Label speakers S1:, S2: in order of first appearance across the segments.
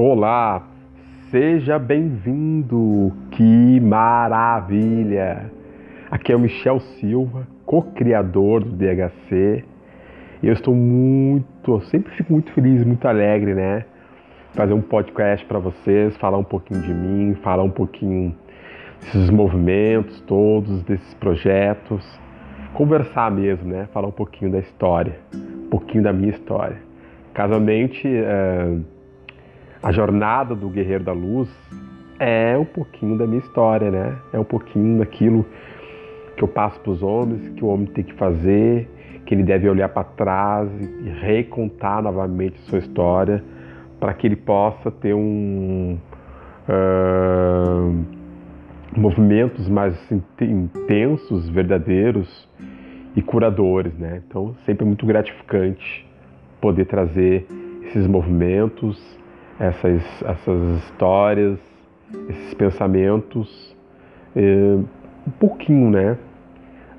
S1: Olá, seja bem-vindo, que maravilha! Aqui é o Michel Silva, co-criador do DHC. E eu estou muito, eu sempre fico muito feliz, muito alegre, né? Fazer um podcast para vocês, falar um pouquinho de mim, falar um pouquinho desses movimentos todos, desses projetos, conversar mesmo, né? Falar um pouquinho da história, um pouquinho da minha história. Casualmente, é, a jornada do Guerreiro da Luz é um pouquinho da minha história, né? É um pouquinho daquilo que eu passo para os homens, que o homem tem que fazer, que ele deve olhar para trás e recontar novamente sua história, para que ele possa ter um uh, movimentos mais intensos, verdadeiros e curadores, né? Então sempre é muito gratificante poder trazer esses movimentos, essas, essas histórias, esses pensamentos, um pouquinho, né?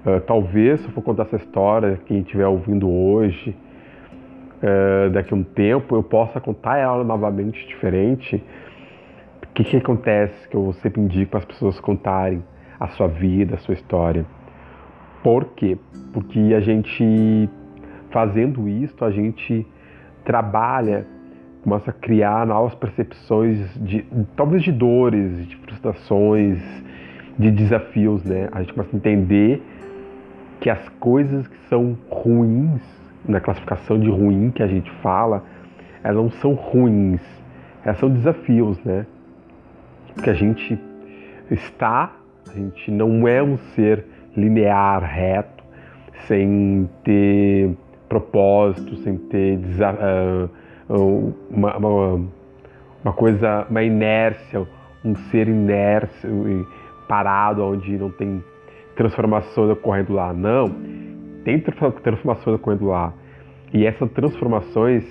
S1: Uh, talvez, se eu for contar essa história, quem estiver ouvindo hoje, uh, daqui a um tempo, eu possa contar ela novamente diferente. O que, que acontece que eu sempre indico para as pessoas contarem a sua vida, a sua história? Por quê? Porque a gente, fazendo isso, a gente trabalha começa a criar novas percepções de talvez de dores, de frustrações, de desafios, né? A gente começa a entender que as coisas que são ruins, na classificação de ruim que a gente fala, elas não são ruins, elas são desafios, né? Porque a gente está, a gente não é um ser linear, reto, sem ter propósito, sem ter uh, uma, uma, uma coisa, uma inércia, um ser inércio parado, onde não tem transformações ocorrendo lá. Não, tem transformações ocorrendo lá. E essas transformações,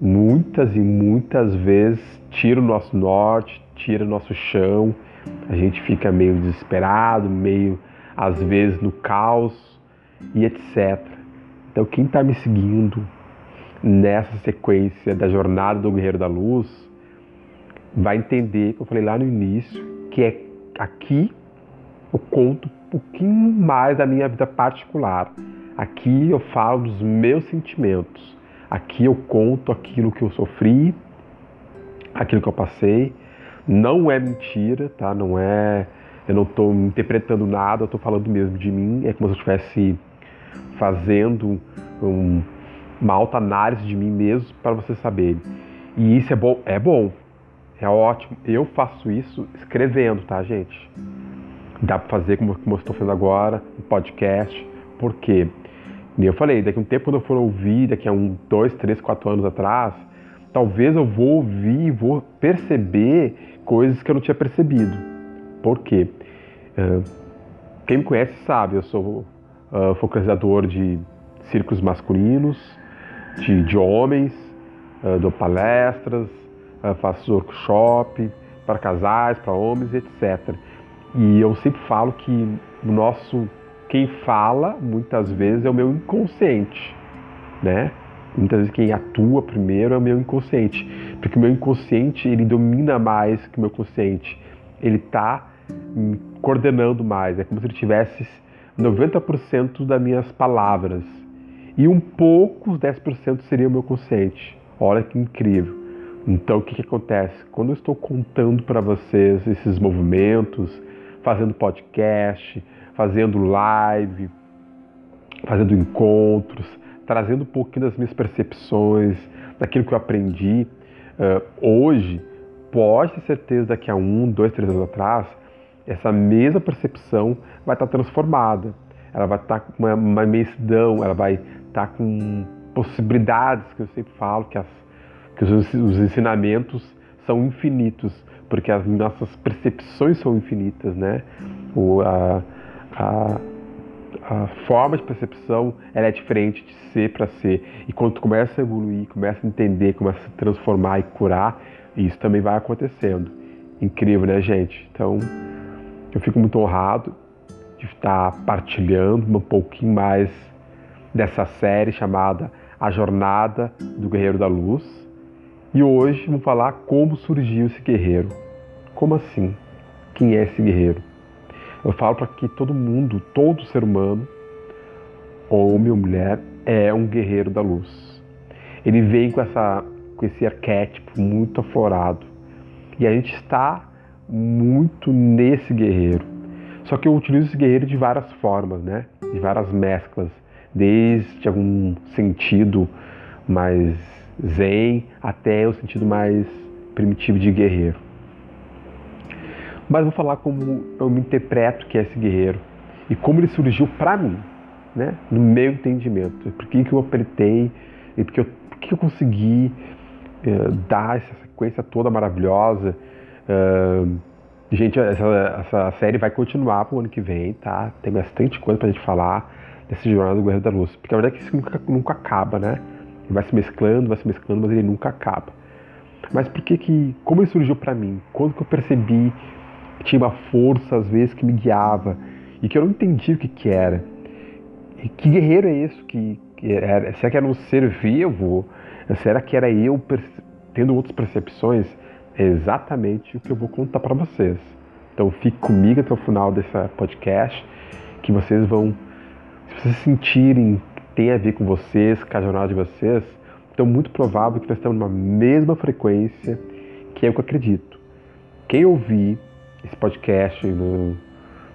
S1: muitas e muitas vezes, tiram o nosso norte, tiram o nosso chão. A gente fica meio desesperado, meio, às vezes, no caos e etc. Então, quem está me seguindo, nessa sequência da jornada do Guerreiro da Luz, vai entender, que eu falei lá no início, que é aqui eu conto um pouquinho mais da minha vida particular. Aqui eu falo dos meus sentimentos. Aqui eu conto aquilo que eu sofri, aquilo que eu passei. Não é mentira, tá? Não é. Eu não estou interpretando nada, eu estou falando mesmo de mim. É como se eu estivesse fazendo um, uma alta análise de mim mesmo para vocês saberem. E isso é bom, é bom, é ótimo. Eu faço isso escrevendo, tá, gente? Dá para fazer como, como eu estou fazendo agora, um podcast, porque, eu falei, daqui a um tempo quando eu for ouvir, daqui a um, dois, três, quatro anos atrás, talvez eu vou ouvir, vou perceber coisas que eu não tinha percebido. Por quê? Uh, quem me conhece sabe, eu sou uh, focalizador de círculos masculinos, de, de homens, uh, dou palestras, uh, faço workshop para casais, para homens, etc. E eu sempre falo que o nosso quem fala muitas vezes é o meu inconsciente, né? Muitas vezes quem atua primeiro é o meu inconsciente, porque o meu inconsciente ele domina mais que o meu consciente. Ele está coordenando mais, é como se ele tivesse 90% das minhas palavras e um pouco, os 10% seria o meu consciente. Olha que incrível. Então, o que, que acontece? Quando eu estou contando para vocês esses movimentos, fazendo podcast, fazendo live, fazendo encontros, trazendo um pouquinho das minhas percepções, daquilo que eu aprendi, uh, hoje, pode ter certeza daqui a um, dois, três anos atrás, essa mesma percepção vai estar transformada. Ela vai estar com uma, uma imensidão, ela vai está com possibilidades que eu sempre falo que, as, que os, os ensinamentos são infinitos, porque as nossas percepções são infinitas, né? O, a, a, a forma de percepção ela é diferente de ser para ser. E quando tu começa a evoluir, começa a entender, começa a se transformar e curar, isso também vai acontecendo. Incrível, né, gente? Então, eu fico muito honrado estar partilhando um pouquinho mais dessa série chamada A Jornada do Guerreiro da Luz. E hoje vamos falar como surgiu esse guerreiro. Como assim? Quem é esse guerreiro? Eu falo para que todo mundo, todo ser humano, homem ou mulher, é um guerreiro da luz. Ele vem com, essa, com esse arquétipo muito aflorado. E a gente está muito nesse guerreiro. Só que eu utilizo esse guerreiro de várias formas, né? De várias mesclas. Desde algum sentido mais zen até o sentido mais primitivo de guerreiro. Mas vou falar como eu me interpreto que é esse guerreiro e como ele surgiu para mim, né? No meu entendimento. Por que, eu apertei e por que eu, por que eu consegui uh, dar essa sequência toda maravilhosa. Gente, essa, essa, série vai continuar pro ano que vem, tá? Tem bastante coisa pra gente falar dessa jornada do Guerreiro da Luz. Porque a verdade é que isso nunca, nunca acaba, né? Ele vai se mesclando, vai se mesclando, mas ele nunca acaba. Mas por que que, como ele surgiu para mim? Quando que eu percebi que tinha uma força às vezes que me guiava e que eu não entendia o que que era? E que guerreiro é esse que, que era? Será que era um ser vivo? Será que era eu tendo outras percepções? Exatamente o que eu vou contar para vocês. Então fique comigo até o final desse podcast, que vocês vão, se vocês sentirem tem a ver com vocês, com a jornada de vocês, então muito provável que nós estamos numa mesma frequência que é o que eu acredito. Quem ouvir esse podcast no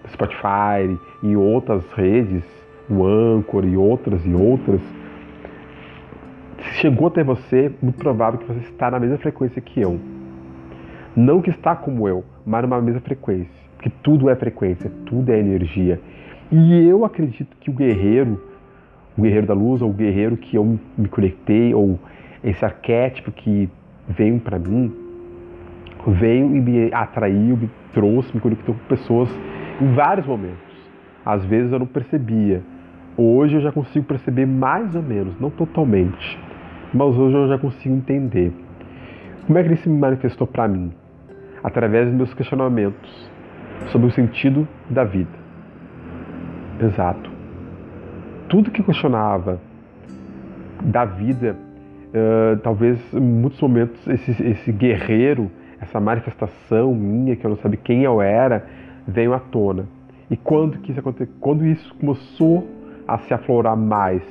S1: Spotify e em outras redes, no Anchor e outras e outras, se chegou até você, muito provável que você está na mesma frequência que eu. Não que está como eu, mas numa mesma frequência. Porque tudo é frequência, tudo é energia. E eu acredito que o guerreiro o guerreiro da luz, ou o guerreiro que eu me conectei, ou esse arquétipo que veio para mim, veio e me atraiu, me trouxe, me conectou com pessoas em vários momentos. Às vezes eu não percebia. Hoje eu já consigo perceber mais ou menos, não totalmente, mas hoje eu já consigo entender. Como é que ele se manifestou para mim? Através dos meus questionamentos sobre o sentido da vida. Exato tudo que questionava da vida, uh, talvez em muitos momentos esse, esse guerreiro, essa manifestação minha, que eu não sabia quem eu era, veio à tona. E quando que isso aconteceu? Quando isso começou a se aflorar mais?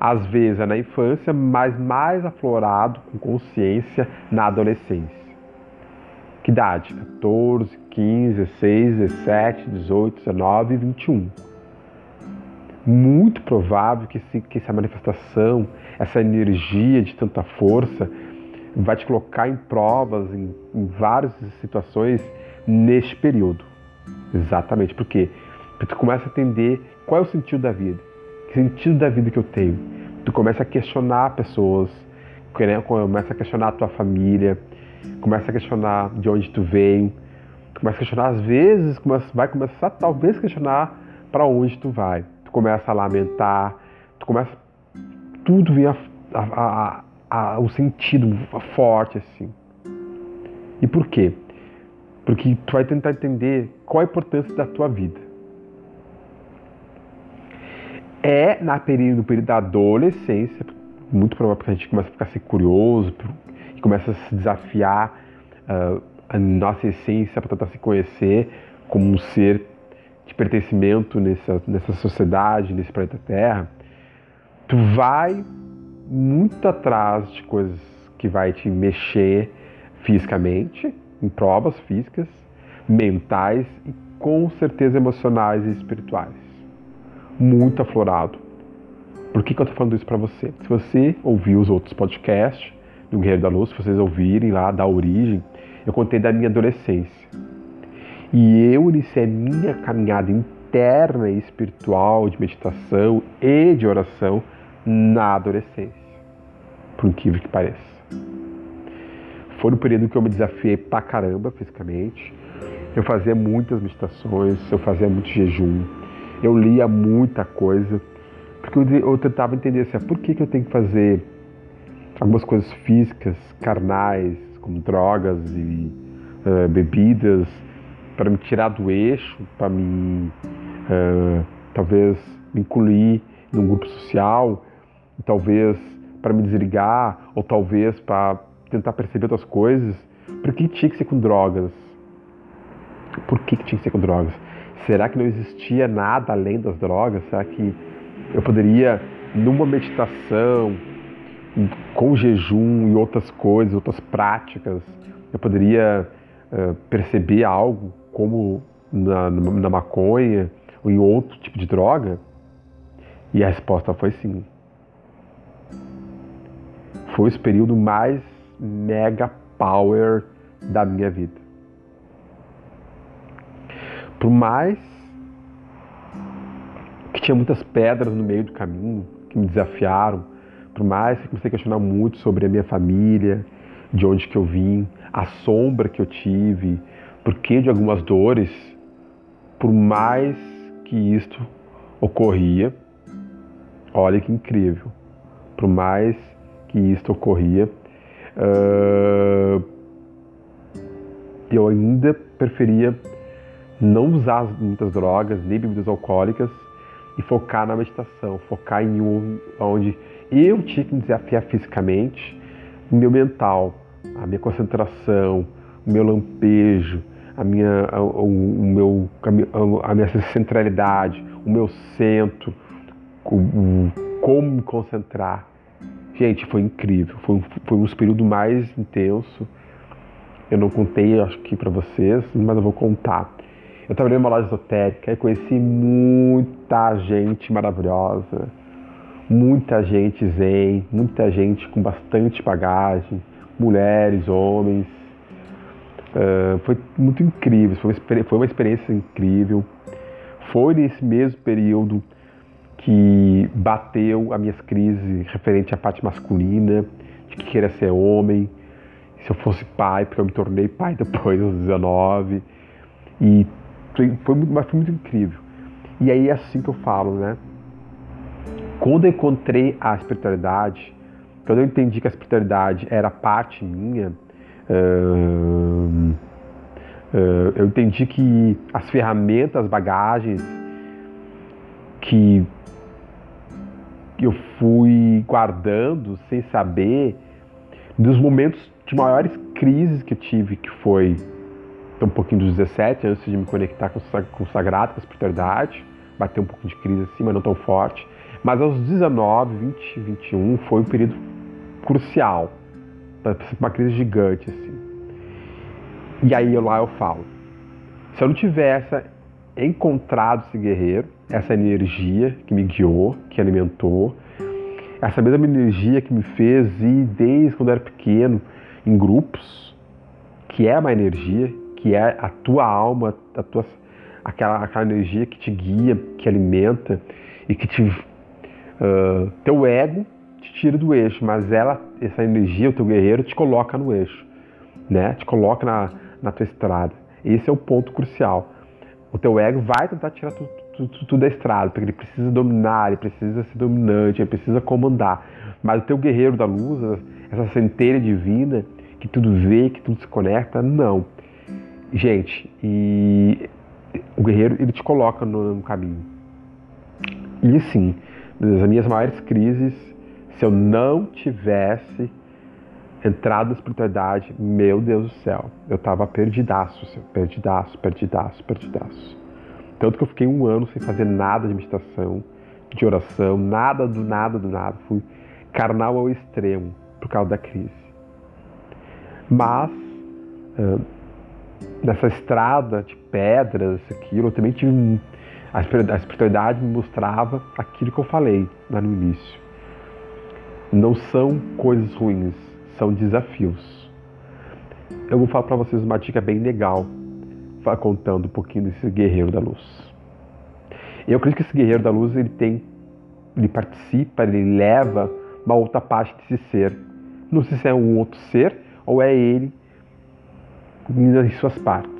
S1: Às vezes é na infância, mas mais aflorado, com consciência, na adolescência. Que idade? 14, 15, 16, 17, 18, 19 e 21 muito provável que, esse, que essa manifestação, essa energia de tanta força, vai te colocar em provas, em, em várias situações neste período. Exatamente. Por quê? Porque tu começa a entender qual é o sentido da vida. Que sentido da vida que eu tenho? Tu começa a questionar pessoas, começa a questionar a tua família, começa a questionar de onde tu veio, começa a questionar às vezes, vai começar talvez a questionar para onde tu vai tu começa a lamentar, tu começa. Tudo vem a, a, a, o sentido forte assim. E por quê? Porque tu vai tentar entender qual a importância da tua vida. É na período, no período da adolescência, muito provável que a gente começa a ficar assim, curioso começa a se desafiar uh, a nossa essência para tentar se conhecer como um ser de pertencimento nessa, nessa sociedade, nesse planeta Terra, tu vai muito atrás de coisas que vai te mexer fisicamente, em provas físicas, mentais e com certeza emocionais e espirituais. Muito aflorado. Por que, que eu estou falando isso para você? Se você ouviu os outros podcasts do Guerreiro da Luz, se vocês ouvirem lá da origem, eu contei da minha adolescência e eu iniciei a minha caminhada interna e espiritual de meditação e de oração na adolescência, por incrível que pareça. Foi no período que eu me desafiei pra caramba fisicamente. Eu fazia muitas meditações, eu fazia muito jejum, eu lia muita coisa, porque eu, eu tentava entender assim, ah, por que, que eu tenho que fazer algumas coisas físicas, carnais, como drogas e uh, bebidas, para me tirar do eixo, para me uh, talvez me incluir num grupo social, talvez para me desligar, ou talvez para tentar perceber outras coisas, por que tinha que ser com drogas? Por que, que tinha que ser com drogas? Será que não existia nada além das drogas? Será que eu poderia, numa meditação, com jejum e outras coisas, outras práticas, eu poderia uh, perceber algo como na, na maconha ou em outro tipo de droga? E a resposta foi sim. Foi esse período mais mega power da minha vida. Por mais que tinha muitas pedras no meio do caminho que me desafiaram, por mais que comecei a questionar muito sobre a minha família, de onde que eu vim, a sombra que eu tive, porquê de algumas dores, por mais que isto ocorria, olha que incrível, por mais que isto ocorria, uh, eu ainda preferia não usar muitas drogas, nem bebidas alcoólicas e focar na meditação, focar em um onde eu tinha que me desafiar fisicamente, o meu mental, a minha concentração, o meu lampejo, a minha, o, o meu, a minha centralidade, o meu centro, o, como me concentrar. Gente, foi incrível. Foi um, foi um dos períodos mais intensos. Eu não contei, acho que para vocês, mas eu vou contar. Eu trabalhei numa loja esotérica e conheci muita gente maravilhosa, muita gente zen, muita gente com bastante bagagem, mulheres, homens. Uh, foi muito incrível, foi uma, foi uma experiência incrível. Foi nesse mesmo período que bateu as minhas crises referente à parte masculina, de que queria ser homem, se eu fosse pai, porque eu me tornei pai depois dos 19. E foi, foi, muito, mas foi muito incrível. E aí é assim que eu falo, né? Quando eu encontrei a espiritualidade, quando eu entendi que a espiritualidade era parte minha, eu entendi que as ferramentas, as bagagens que eu fui guardando sem saber dos momentos de maiores crises que eu tive, que foi um pouquinho dos 17, antes de me conectar com, com o sagrado, com a espiritualidade, bater um pouco de crise assim, mas não tão forte. Mas aos 19, 20, 21 foi um período crucial, uma crise gigante assim. E aí lá eu falo, se eu não tivesse encontrado esse guerreiro, essa energia que me guiou, que alimentou, essa mesma energia que me fez ir desde quando era pequeno em grupos, que é uma energia, que é a tua alma, a tua, aquela, aquela energia que te guia, que alimenta e que te. Uh, teu ego te tira do eixo, mas ela, essa energia, o teu guerreiro, te coloca no eixo, né? Te coloca na, na tua estrada. Esse é o ponto crucial. O teu ego vai tentar tirar tudo, tudo, tudo da estrada, porque ele precisa dominar, ele precisa ser dominante, ele precisa comandar. Mas o teu guerreiro da luz, essa centelha divina, que tudo vê, que tudo se conecta, não. Gente, e o guerreiro ele te coloca no, no caminho. E assim, nas minhas maiores crises, se eu não tivesse entrado na espiritualidade, meu Deus do céu, eu tava perdidaço, perdidaço, perdidaço, perdidaço. Tanto que eu fiquei um ano sem fazer nada de meditação, de oração, nada do nada do nada. Fui carnal ao extremo por causa da crise. Mas, nessa estrada de pedras, aquilo, eu também tive. A espiritualidade me mostrava aquilo que eu falei lá no início. Não são coisas ruins, são desafios. Eu vou falar para vocês uma dica bem legal, contando um pouquinho desse guerreiro da luz. Eu acredito que esse guerreiro da luz ele tem, ele participa, ele leva uma outra parte desse ser. Não sei se é um outro ser ou é ele em suas partes.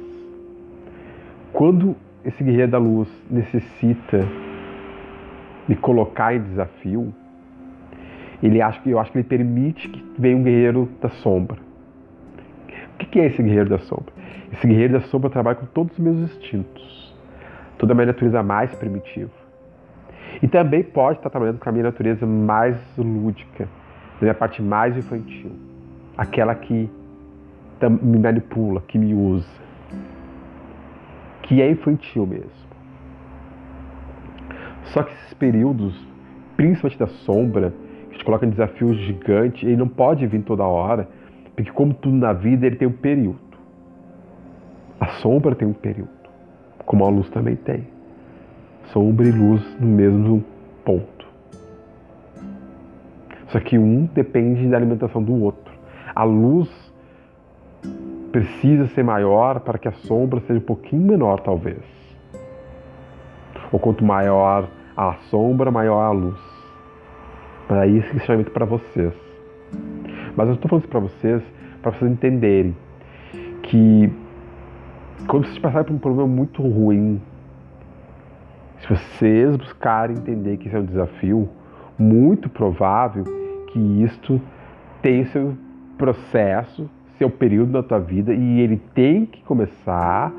S1: Quando esse guerreiro da luz necessita me colocar em desafio, ele acha que eu acho que ele permite que venha um guerreiro da sombra. O que é esse guerreiro da sombra? Esse guerreiro da sombra trabalha com todos os meus instintos, toda a minha natureza mais primitiva. E também pode estar trabalhando com a minha natureza mais lúdica, da minha parte mais infantil. aquela que me manipula, que me usa, que é infantil mesmo. Só que esses períodos, principalmente da sombra, que te coloca em desafios gigantes, ele não pode vir toda hora, porque como tudo na vida, ele tem um período. A sombra tem um período, como a luz também tem. Sombra e luz no mesmo ponto. Só que um depende da alimentação do outro. A luz precisa ser maior para que a sombra seja um pouquinho menor, talvez. Ou quanto maior a sombra, maior a luz. Mas aí esse questionamento para vocês. Mas eu estou falando isso para vocês, para vocês entenderem que quando vocês passarem por um problema muito ruim, se vocês buscarem entender que isso é um desafio, muito provável que isto tem seu processo, seu período na tua vida e ele tem que começar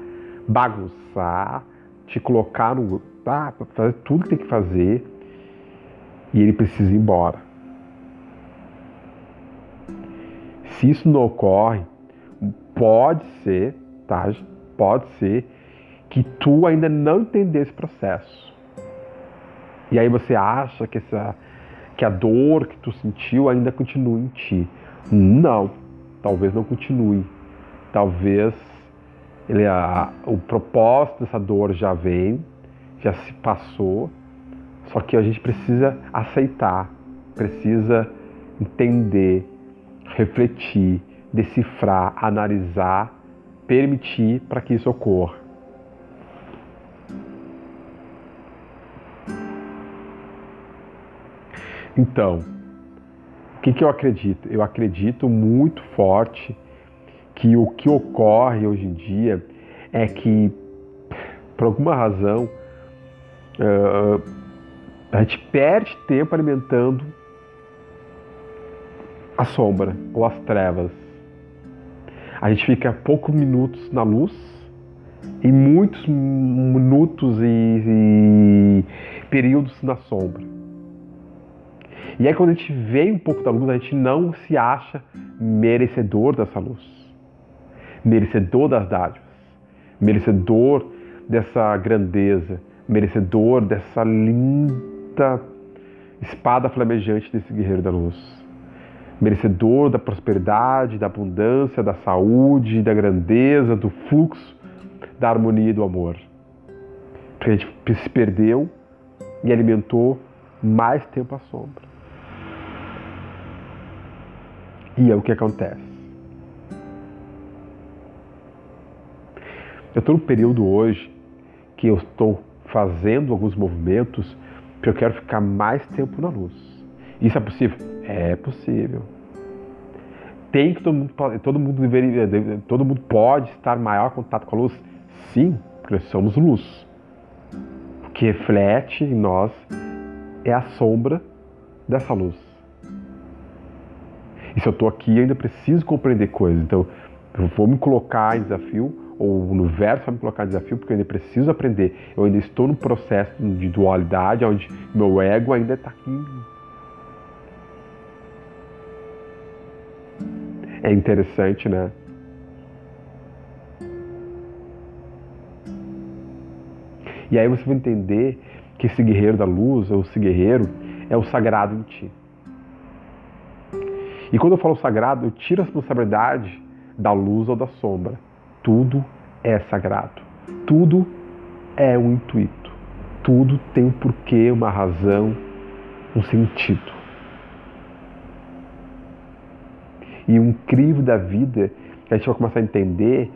S1: bagunçar, te colocar no. Ah, fazer tudo que tem que fazer e ele precisa ir embora. Se isso não ocorre, pode ser, tá? Pode ser que tu ainda não entendeu esse processo. E aí você acha que, essa, que a dor que tu sentiu ainda continua em ti. Não, talvez não continue. Talvez ele, a, o propósito dessa dor já vem, já se passou, só que a gente precisa aceitar, precisa entender, refletir, decifrar, analisar, permitir para que isso ocorra. Então, o que, que eu acredito? Eu acredito muito forte que o que ocorre hoje em dia é que, por alguma razão, uh, a gente perde tempo alimentando a sombra ou as trevas. A gente fica poucos minutos na luz e muitos minutos e, e períodos na sombra. E aí quando a gente vê um pouco da luz, a gente não se acha merecedor dessa luz, merecedor das dádivas, merecedor dessa grandeza, merecedor dessa linda espada flamejante desse guerreiro da luz, merecedor da prosperidade, da abundância, da saúde, da grandeza, do fluxo, da harmonia e do amor. Porque a gente se perdeu e alimentou mais tempo a sombra. E é o que acontece. Eu estou no período hoje que eu estou fazendo alguns movimentos porque eu quero ficar mais tempo na luz. Isso é possível? É possível. Tem que todo mundo, todo mundo deveria, todo mundo pode estar em maior contato com a luz? Sim, porque nós somos luz. O que reflete em nós é a sombra dessa luz. E se eu estou aqui, ainda preciso compreender coisas. Então, eu vou me colocar em desafio, ou o universo vai me colocar em desafio, porque eu ainda preciso aprender. Eu ainda estou no processo de dualidade, onde meu ego ainda está aqui. É interessante, né? E aí você vai entender que esse guerreiro da luz, ou esse guerreiro, é o sagrado em ti. E quando eu falo sagrado, eu tiro a responsabilidade da luz ou da sombra. Tudo é sagrado. Tudo é um intuito. Tudo tem um porquê, uma razão, um sentido. E um crivo da vida que a gente vai começar a entender,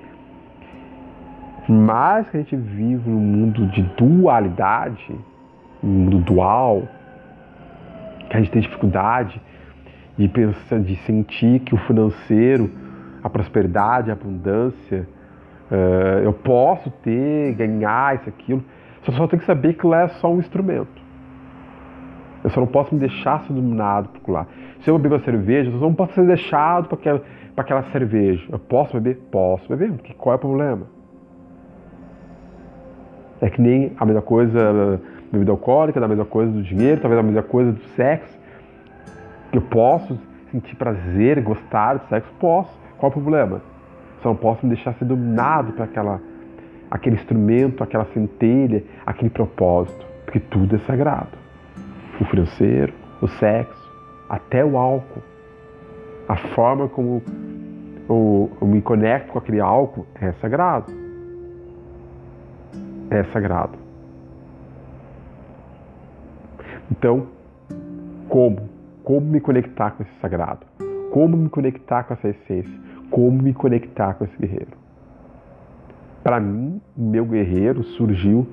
S1: mais que a gente vive num mundo de dualidade, um mundo dual, que a gente tem dificuldade de sentir que o financeiro, a prosperidade, a abundância, uh, eu posso ter, ganhar isso, aquilo. Só só tem que saber que lá é só um instrumento. Eu só não posso me deixar dominado por lá. Se eu beber uma cerveja, eu só não posso ser deixado para aquela, aquela cerveja. Eu posso beber? Posso beber. Qual é o problema? É que nem a mesma coisa bebida alcoólica, da mesma coisa do dinheiro, talvez a mesma coisa do sexo. Eu posso sentir prazer, gostar de sexo? Posso. Qual o problema? Só não posso me deixar ser dominado por aquela, aquele instrumento, aquela centelha, aquele propósito. Porque tudo é sagrado. O financeiro, o sexo, até o álcool. A forma como eu, eu me conecto com aquele álcool é sagrado. É sagrado. Então, como? Como me conectar com esse sagrado? Como me conectar com essa essência? Como me conectar com esse guerreiro? Para mim, meu guerreiro surgiu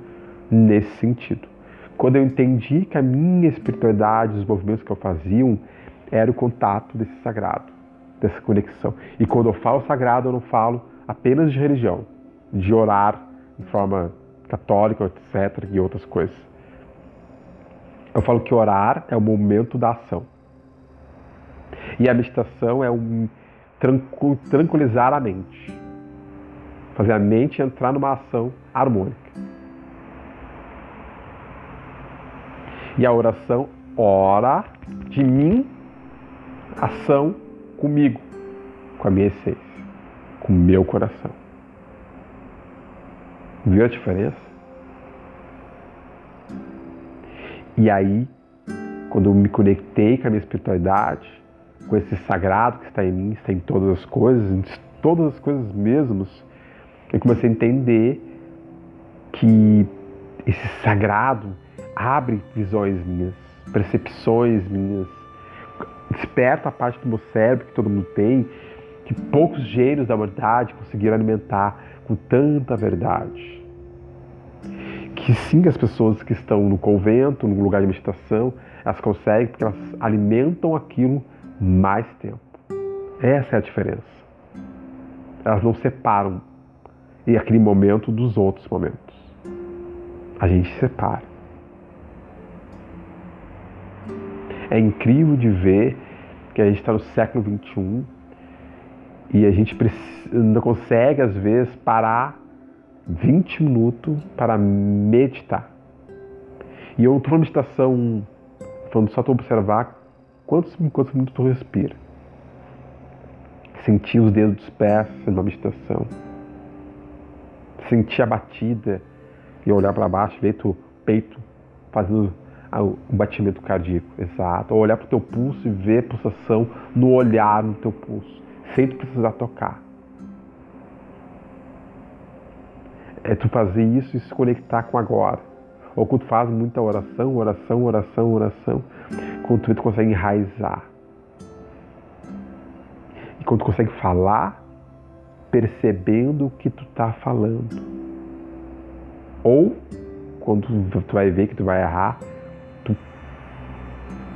S1: nesse sentido. Quando eu entendi que a minha espiritualidade, os movimentos que eu fazia, era o contato desse sagrado, dessa conexão. E quando eu falo sagrado, eu não falo apenas de religião, de orar de forma católica, etc., e outras coisas. Eu falo que orar é o momento da ação. E a meditação é um tranquilizar a mente. Fazer a mente entrar numa ação harmônica. E a oração ora de mim, ação comigo, com a minha essência, com o meu coração. Viu a diferença? E aí, quando eu me conectei com a minha espiritualidade, com esse sagrado que está em mim, está em todas as coisas, todas as coisas mesmos, eu comecei a entender que esse sagrado abre visões minhas, percepções minhas, desperta a parte do meu cérebro que todo mundo tem, que poucos gênios da humanidade conseguiram alimentar com tanta verdade. Que sim, as pessoas que estão no convento, no lugar de meditação, elas conseguem porque elas alimentam aquilo mais tempo. Essa é a diferença. Elas não separam e aquele momento dos outros momentos. A gente separa. É incrível de ver que a gente está no século XXI e a gente não consegue, às vezes, parar 20 minutos para meditar. E eu estou na meditação, falando só para observar quantos, quantos minutos tu respira. Sentir os dedos dos pés na meditação. Sentir a batida e olhar para baixo, ver teu peito fazendo o batimento cardíaco, exato. Ou olhar para o teu pulso e ver a pulsação no olhar no teu pulso, sem tu precisar tocar. é tu fazer isso e se conectar com agora. Ou quando tu faz muita oração, oração, oração, oração, quando tu, tu consegue enraizar. E quando tu consegue falar, percebendo o que tu está falando. Ou quando tu, vai ver que tu vai errar, tu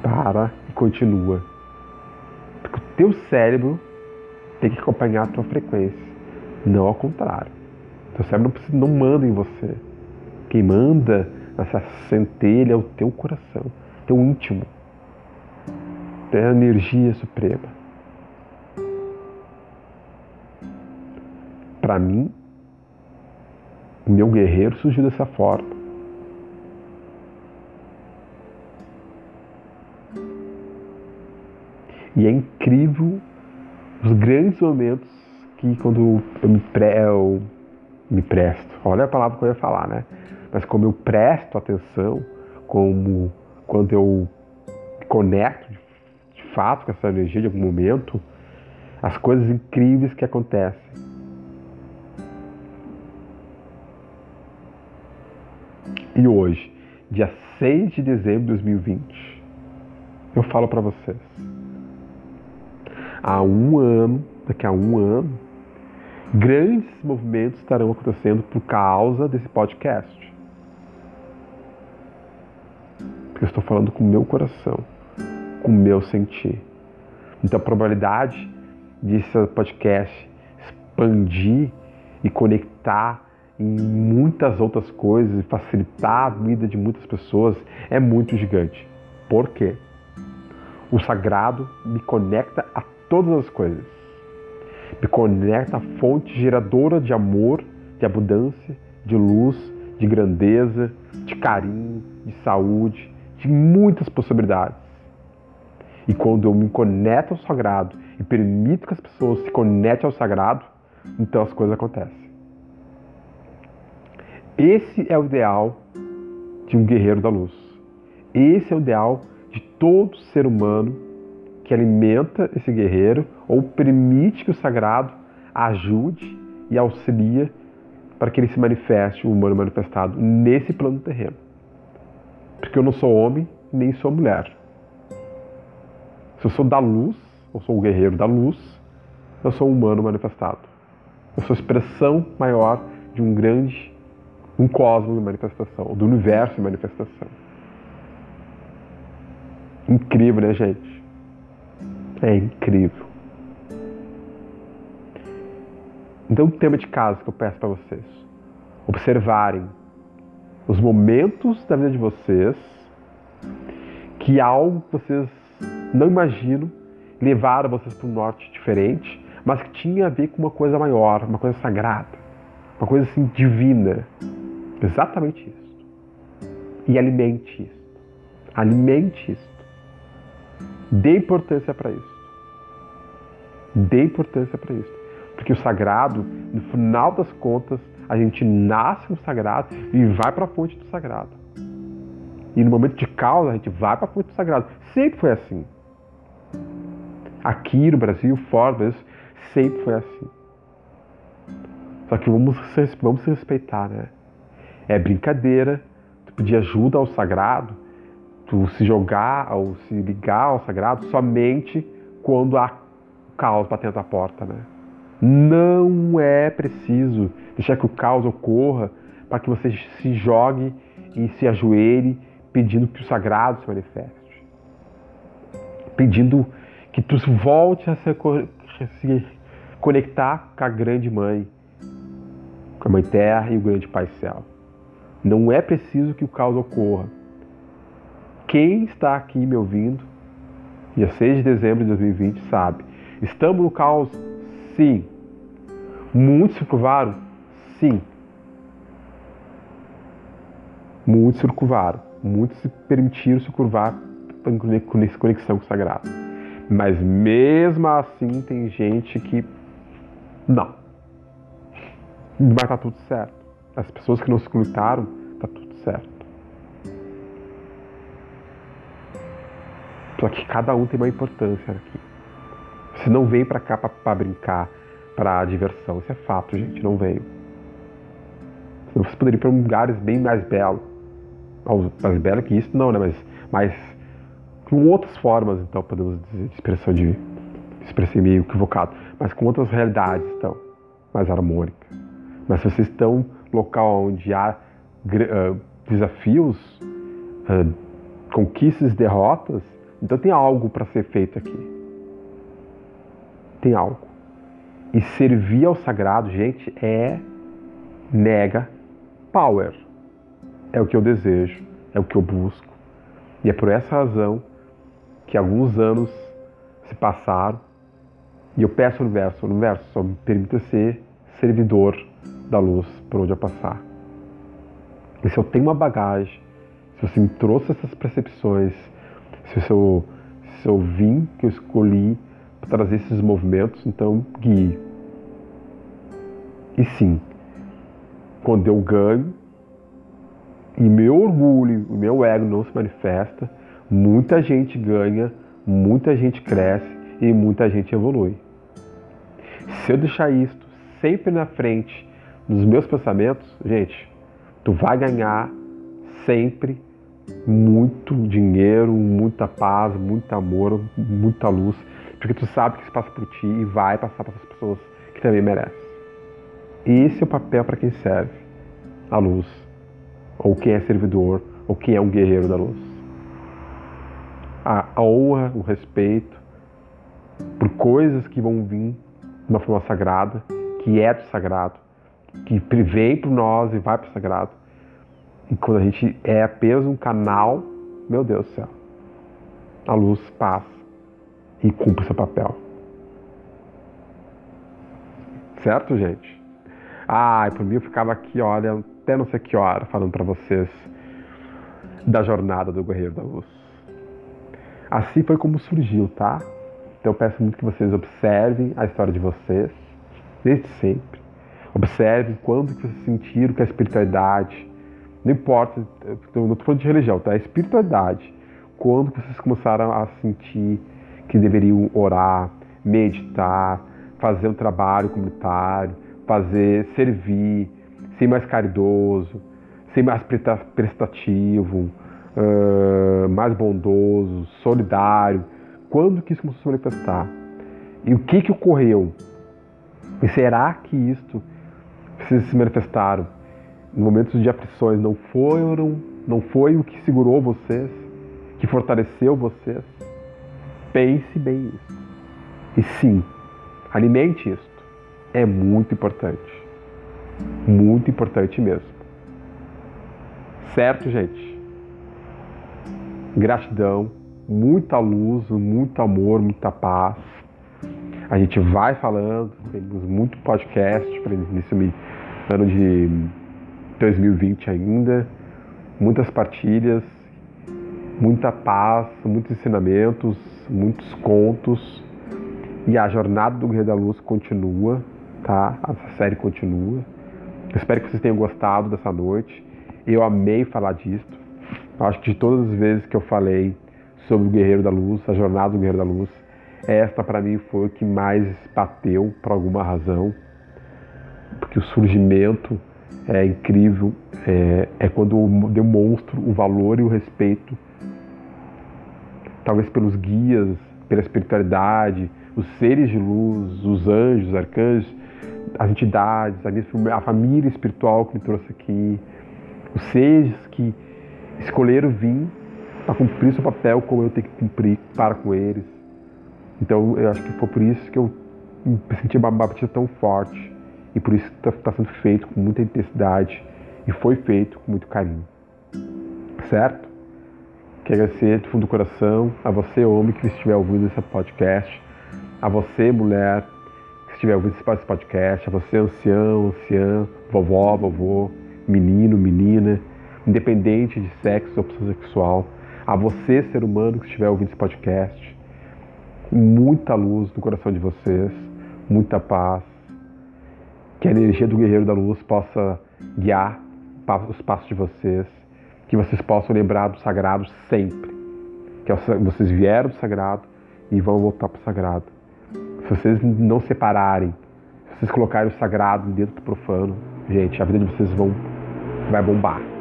S1: para e continua. Porque o teu cérebro tem que acompanhar a tua frequência, não ao contrário. Teu cérebro não manda em você. Quem manda nessa centelha é o teu coração, teu íntimo, teu energia suprema. Para mim, o meu guerreiro surgiu dessa forma. E é incrível os grandes momentos que quando eu me pré, eu me presto. Olha a palavra que eu ia falar, né? Mas como eu presto atenção, como quando eu conecto de fato com essa energia de algum momento, as coisas incríveis que acontecem. E hoje, dia 6 de dezembro de 2020, eu falo para vocês. Há um ano, daqui a um ano, grandes movimentos estarão acontecendo por causa desse podcast. Porque eu estou falando com o meu coração, com o meu sentir. Então a probabilidade desse podcast expandir e conectar em muitas outras coisas e facilitar a vida de muitas pessoas é muito gigante. Por quê? O sagrado me conecta a todas as coisas me conecta à fonte geradora de amor, de abundância, de luz, de grandeza, de carinho, de saúde, de muitas possibilidades. E quando eu me conecto ao sagrado e permito que as pessoas se conectem ao sagrado, então as coisas acontecem. Esse é o ideal de um guerreiro da luz. Esse é o ideal de todo ser humano que alimenta esse guerreiro ou permite que o sagrado ajude e auxilia para que ele se manifeste, o humano manifestado, nesse plano terreno. Porque eu não sou homem nem sou mulher. Se eu sou da luz, eu sou o guerreiro da luz, eu sou um humano manifestado. Eu sou a expressão maior de um grande, um cosmos de manifestação, do universo de manifestação. Incrível, né, gente? É incrível. Então, o tema de casa que eu peço para vocês: observarem os momentos da vida de vocês que algo que vocês não imaginam levaram vocês para um norte diferente, mas que tinha a ver com uma coisa maior, uma coisa sagrada, uma coisa assim divina. Exatamente isso. E alimente isso. Alimente isso. Dê importância para isso. Dê importância para isso. Porque o sagrado, no final das contas, a gente nasce no sagrado e vai para a fonte do sagrado. E no momento de causa, a gente vai para a fonte do sagrado. Sempre foi assim. Aqui no Brasil, fora do Brasil, sempre foi assim. Só que vamos, vamos respeitar, né? É brincadeira, tu pedir ajuda ao sagrado, tu se jogar ou se ligar ao sagrado somente quando há caos batendo a porta, né? Não é preciso deixar que o caos ocorra para que você se jogue e se ajoelhe pedindo que o sagrado se manifeste. Pedindo que tu volte a se, se conectar com a grande mãe, com a mãe terra e o grande pai céu. Não é preciso que o caos ocorra. Quem está aqui me ouvindo, dia 6 de dezembro de 2020, sabe. Estamos no caos? Sim. Muitos se curvaram? Sim. Muitos se curvaram. Muitos se permitiram se curvar com conexão com o sagrado. Mas mesmo assim tem gente que não. Mas tá tudo certo. As pessoas que não se conectaram, tá tudo certo. Só que cada um tem uma importância aqui. Você não veio para cá para brincar, para diversão. Isso é fato, gente. Não veio. Você poderia ir para lugares bem mais belos. Mais belos que isso, não, né? Mas, mas com outras formas, então, podemos dizer, de expressão de expressei meio equivocado, mas com outras realidades, então, mais harmônicas. Mas se vocês estão local onde há uh, desafios, uh, conquistas, derrotas, então tem algo para ser feito aqui. Tem algo. E servir ao sagrado, gente, é mega power. É o que eu desejo, é o que eu busco. E é por essa razão que alguns anos se passaram e eu peço ao universo, universo só me permita ser servidor da luz por onde eu passar. E se eu tenho uma bagagem, se você me trouxe essas percepções, se eu, se eu vim, que eu escolhi para trazer esses movimentos, então guie. E sim, quando eu ganho e meu orgulho, o meu ego não se manifesta, muita gente ganha, muita gente cresce e muita gente evolui. Se eu deixar isto sempre na frente dos meus pensamentos, gente, tu vai ganhar sempre muito dinheiro, muita paz, muito amor, muita luz, porque tu sabe que se passa por ti e vai passar para as pessoas que também merecem. Esse é o papel para quem serve a luz, ou quem é servidor, ou quem é um guerreiro da luz. A, honra, o respeito por coisas que vão vir de uma forma sagrada, que é do sagrado, que vem para nós e vai para o sagrado. E quando a gente é apenas um canal, meu Deus do céu, a luz passa e cumpre seu papel. Certo, gente? Ah, por mim eu ficava aqui, olha, até não sei que hora, falando para vocês da jornada do Guerreiro da Luz. Assim foi como surgiu, tá? Então eu peço muito que vocês observem a história de vocês, desde sempre. Observem quando que vocês sentiram que a espiritualidade, não importa, não estou falando de religião, tá? A espiritualidade, quando que vocês começaram a sentir que deveriam orar, meditar, fazer um trabalho comunitário, fazer, servir, ser mais caridoso, ser mais prestativo, uh, mais bondoso, solidário. Quando que isso começou a se manifestar? E o que que ocorreu? E será que isto, se manifestaram em momentos de aflições, não foram, não foi o que segurou vocês, que fortaleceu vocês? Pense bem isso. E sim, alimente isto. É muito importante. Muito importante mesmo. Certo, gente? Gratidão, muita luz, muito amor, muita paz. A gente vai falando, temos muito podcast para nesse ano de 2020 ainda, muitas partilhas, muita paz, muitos ensinamentos, muitos contos. E a jornada do Guerreiro da Luz continua, tá? Essa série continua. Espero que vocês tenham gostado dessa noite. Eu amei falar disso. Acho que de todas as vezes que eu falei sobre o Guerreiro da Luz, a jornada do Guerreiro da Luz, esta para mim foi o que mais bateu por alguma razão. Porque o surgimento é incrível, é, é quando eu demonstro o valor e o respeito, talvez pelos guias, pela espiritualidade, os seres de luz, os anjos, os arcanjos, as entidades, a, família espiritual que me trouxe aqui, os seres que escolheram vir para cumprir seu papel como eu tenho que cumprir para com eles. Então eu acho que foi por isso que eu me senti uma batida tão forte e por isso está tá sendo feito com muita intensidade e foi feito com muito carinho. Certo? Quero agradecer do fundo do coração a você, homem, que estiver ouvindo esse podcast, a você, mulher, que estiver ouvindo esse podcast, a você, ancião, anciã, vovó, vovô, menino, menina, independente de sexo, opção sexual, a você, ser humano, que estiver ouvindo esse podcast, muita luz no coração de vocês, muita paz, que a energia do guerreiro da luz possa guiar os passos de vocês, que vocês possam lembrar do sagrado sempre, que vocês vieram do sagrado e vão voltar para o sagrado. Se vocês não separarem, se vocês colocarem o sagrado dentro do profano, gente, a vida de vocês vão, vai bombar.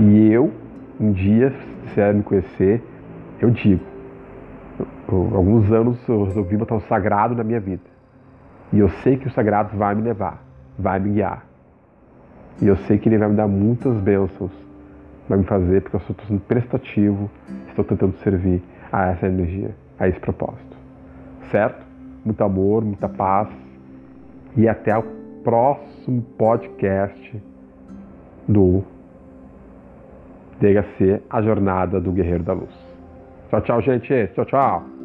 S1: E eu, um dia, se quiser me conhecer, eu digo, alguns anos eu resolvi botar o sagrado na minha vida. E eu sei que o sagrado vai me levar, vai me guiar. E eu sei que ele vai me dar muitas bênçãos, vai me fazer, porque eu estou sendo prestativo, estou tentando servir a essa energia, a esse propósito. Certo? Muito amor, muita paz. E até o próximo podcast do DHC, A Jornada do Guerreiro da Luz. Tchau, tchau, gente. Tchau, tchau.